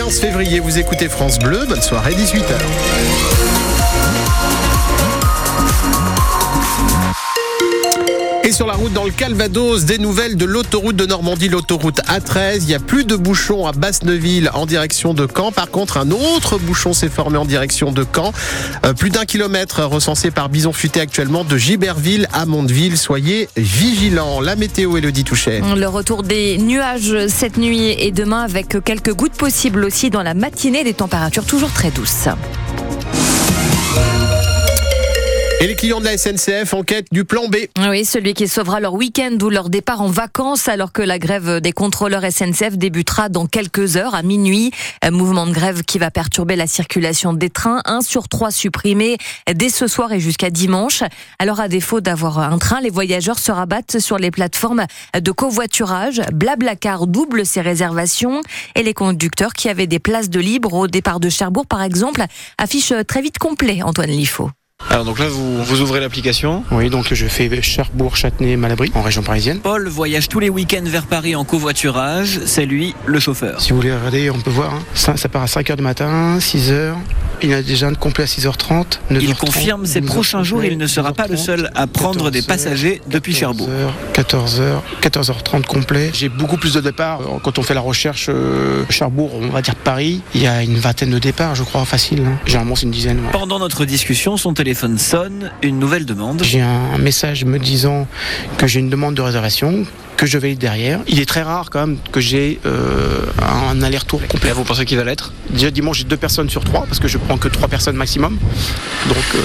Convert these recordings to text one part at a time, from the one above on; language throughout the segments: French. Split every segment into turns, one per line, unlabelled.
15 février. Vous écoutez France Bleu. Bonne soirée, 18h. Sur la route dans le Calvados, des nouvelles de l'autoroute de Normandie, l'autoroute A13. Il n'y a plus de bouchons à Basse-Neuville en direction de Caen. Par contre, un autre bouchon s'est formé en direction de Caen. Euh, plus d'un kilomètre recensé par Bison Futé actuellement de Giberville à Mondeville. Soyez vigilants. La météo, Elodie Touchet.
Le retour des nuages cette nuit et demain avec quelques gouttes possibles aussi dans la matinée. Des températures toujours très douces.
Et les clients de la SNCF enquêtent du plan B.
Oui, celui qui sauvera leur week-end ou leur départ en vacances alors que la grève des contrôleurs SNCF débutera dans quelques heures à minuit. Un mouvement de grève qui va perturber la circulation des trains. Un sur trois supprimés dès ce soir et jusqu'à dimanche. Alors à défaut d'avoir un train, les voyageurs se rabattent sur les plateformes de covoiturage. Blablacar double ses réservations et les conducteurs qui avaient des places de libre au départ de Cherbourg par exemple affichent très vite complet Antoine Liffaut.
Alors donc là, vous, vous ouvrez l'application.
Oui, donc je fais Cherbourg, Châtenay, Malabry, en région parisienne.
Paul voyage tous les week-ends vers Paris en covoiturage. C'est lui, le chauffeur.
Si vous voulez regarder, on peut voir. hein. Ça, ça part à 5h du matin, 6h. Il y a déjà un complet à 6h30. 9h30,
Il confirme ces
12h
prochains jours, il ne sera pas le
12h30,
seul à prendre des
14h,
passagers depuis Cherbourg.
14h, 14h30 complet. J'ai beaucoup plus de départs. Euh, Quand on fait la recherche euh, Cherbourg, on va dire Paris, il y a une vingtaine de départs, je crois, facile. hein. Généralement, c'est une dizaine. ouais.
Pendant notre discussion, son téléphone sonne, une nouvelle demande.
J'ai un message me disant que j'ai une demande de réservation, que je vais derrière. Il est très rare quand même que j'ai euh, un aller-retour complet.
Et vous pensez qu'il va l'être
Déjà dimanche, j'ai deux personnes sur trois parce que je que trois personnes maximum. Donc euh,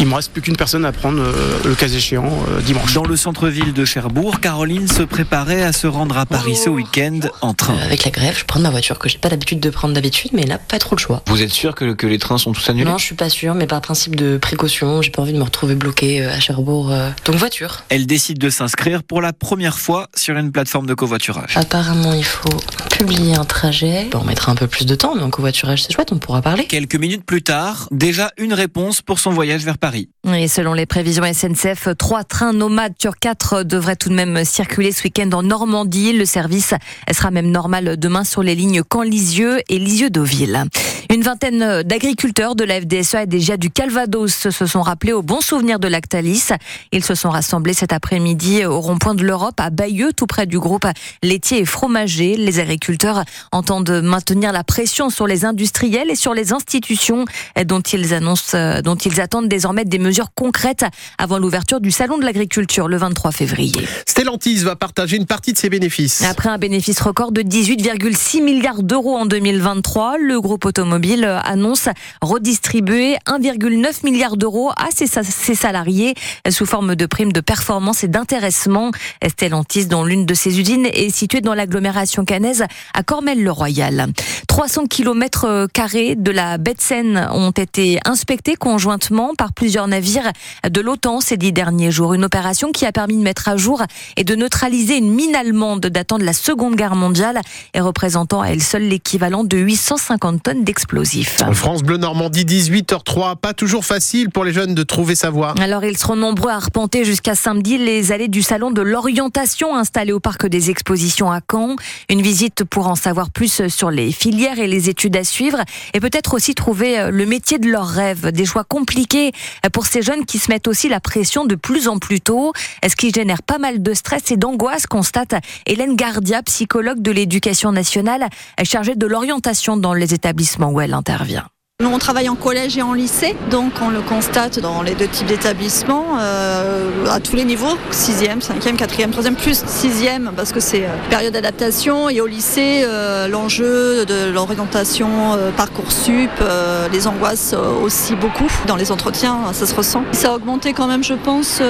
il me reste plus qu'une personne à prendre euh, le cas échéant euh, dimanche.
Dans le centre-ville de Cherbourg, Caroline se préparait à se rendre à Paris ce week-end en train.
Euh, Avec la grève, je prends ma voiture que j'ai pas l'habitude de prendre d'habitude, mais là, pas trop le choix.
Vous êtes sûr que, que les trains sont tous annulés?
Non, je suis pas sûre, mais par principe de précaution, j'ai pas envie de me retrouver bloquée euh, à Cherbourg. euh. Donc voiture.
Elle décide de s'inscrire pour la première fois sur une plateforme de covoiturage.
Apparemment, il faut publier un trajet. Bon, on mettra un peu plus de temps, mais en covoiturage, c'est chouette, on pourra parler.
Quelques minutes plus tard, déjà une réponse pour son voyage vers Paris.
Et selon les prévisions SNCF, trois trains nomades sur quatre devraient tout de même circuler ce week-end en Normandie. Le service sera même normal demain sur les lignes Caen-Lisieux et Lisieux-Deauville. Une vingtaine d'agriculteurs de la FDSEA et GIA du Calvados se sont rappelés au bon souvenir de Lactalis. Ils se sont rassemblés cet après-midi au rond-point de l'Europe à Bayeux, tout près du groupe laitier et fromager. Les agriculteurs entendent maintenir la pression sur les industriels et sur les institutions dont ils annoncent, euh, dont ils attendent désormais des mesures concrètes avant l'ouverture du salon de l'agriculture le 23 février.
Stellantis va partager une partie de ses bénéfices.
Après un bénéfice record de 18,6 milliards d'euros en 2023, le groupe automobile annonce redistribuer 1,9 milliard d'euros à ses, salariés sous forme de primes de performance et d'intéressement. Stellantis, dont l'une de ses usines est située dans l'agglomération cannaise à Cormel-le-Royal. 300 km carrés de la baie de Seine ont été inspectés conjointement par plusieurs navires de l'OTAN ces dix derniers jours. Une opération qui a permis de mettre à jour et de neutraliser une mine allemande datant de la Seconde Guerre mondiale et représentant à elle seule l'équivalent de 850 tonnes d'explosifs.
France Bleu Normandie, 18h03. Pas toujours facile pour les jeunes de trouver sa voie.
Alors ils seront nombreux à arpenter jusqu'à samedi les allées du salon de l'orientation installé au parc des expositions à Caen. Une visite pour en savoir plus sur les filières et les études à suivre et peut-être aussi trouver le métier de leurs rêves. Des choix compliqués pour ces jeunes qui se mettent aussi la pression de plus en plus tôt, ce qui génère pas mal de stress et d'angoisse, constate Hélène Gardia, psychologue de l'éducation nationale, chargée de l'orientation dans les établissements où elle intervient.
Nous, on travaille en collège et en lycée, donc on le constate dans les deux types d'établissements, euh, à tous les niveaux, 6e, 5e, 4e, 3e, plus 6e, parce que c'est euh, période d'adaptation, et au lycée, euh, l'enjeu de l'orientation euh, Parcoursup, les angoisses aussi beaucoup. Dans les entretiens, ça se ressent. Ça a augmenté quand même, je pense,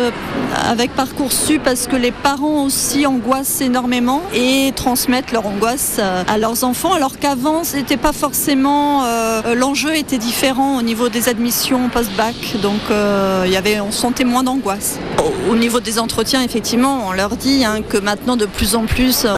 avec Parcoursup, parce que les parents aussi angoissent énormément et transmettent leur angoisse à leurs enfants, alors qu'avant, c'était pas forcément l'enjeu était différent au niveau des admissions post-bac, donc euh, il y avait, on sentait moins d'angoisse. Au, au niveau des entretiens, effectivement, on leur dit hein, que maintenant de plus en plus